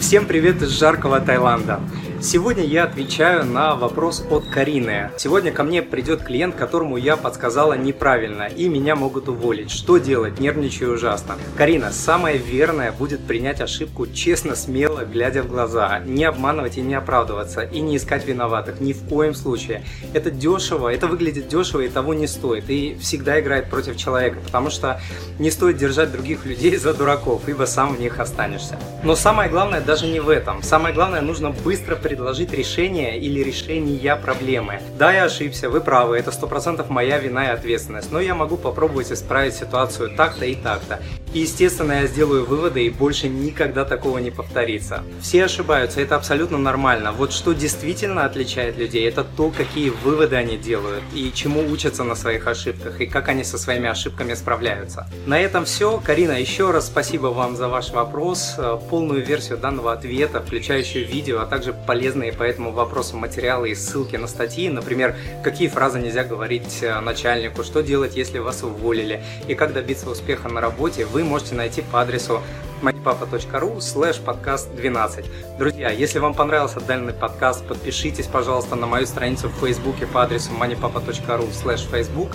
Всем привет из жаркого Таиланда. Сегодня я отвечаю на вопрос от Карины. Сегодня ко мне придет клиент, которому я подсказала неправильно, и меня могут уволить. Что делать? Нервничаю ужасно. Карина, самое верное будет принять ошибку честно, смело, глядя в глаза. Не обманывать и не оправдываться, и не искать виноватых. Ни в коем случае. Это дешево, это выглядит дешево и того не стоит. И всегда играет против человека, потому что не стоит держать других людей за дураков, ибо сам в них останешься. Но самое главное даже не в этом. Самое главное, нужно быстро предложить решение или решение проблемы. Да, я ошибся, вы правы, это 100% моя вина и ответственность, но я могу попробовать исправить ситуацию так-то и так-то. И естественно я сделаю выводы и больше никогда такого не повторится. Все ошибаются, это абсолютно нормально. Вот что действительно отличает людей, это то, какие выводы они делают и чему учатся на своих ошибках и как они со своими ошибками справляются. На этом все. Карина, еще раз спасибо вам за ваш вопрос. Полную версию данного ответа, включающую видео, а также полезные полезные по этому вопросу материалы и ссылки на статьи, например, какие фразы нельзя говорить э, начальнику, что делать, если вас уволили, и как добиться успеха на работе, вы можете найти по адресу moneypapa.ru слэш подкаст 12. Друзья, если вам понравился данный подкаст, подпишитесь, пожалуйста, на мою страницу в Фейсбуке по адресу moneypapa.ru слэш Facebook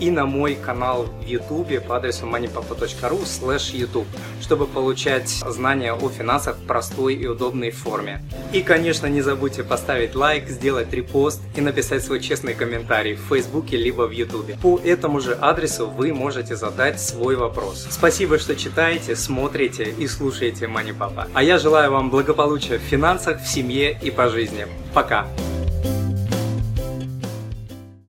и на мой канал в YouTube по адресу moneypapa.ru slash YouTube, чтобы получать знания о финансах в простой и удобной форме. И, конечно, не забудьте поставить лайк, сделать репост и написать свой честный комментарий в Фейсбуке либо в YouTube. По этому же адресу вы можете задать свой вопрос. Спасибо, что читаете, смотрите и слушаете Money Papa. А я желаю вам благополучия в финансах, в семье и по жизни. Пока!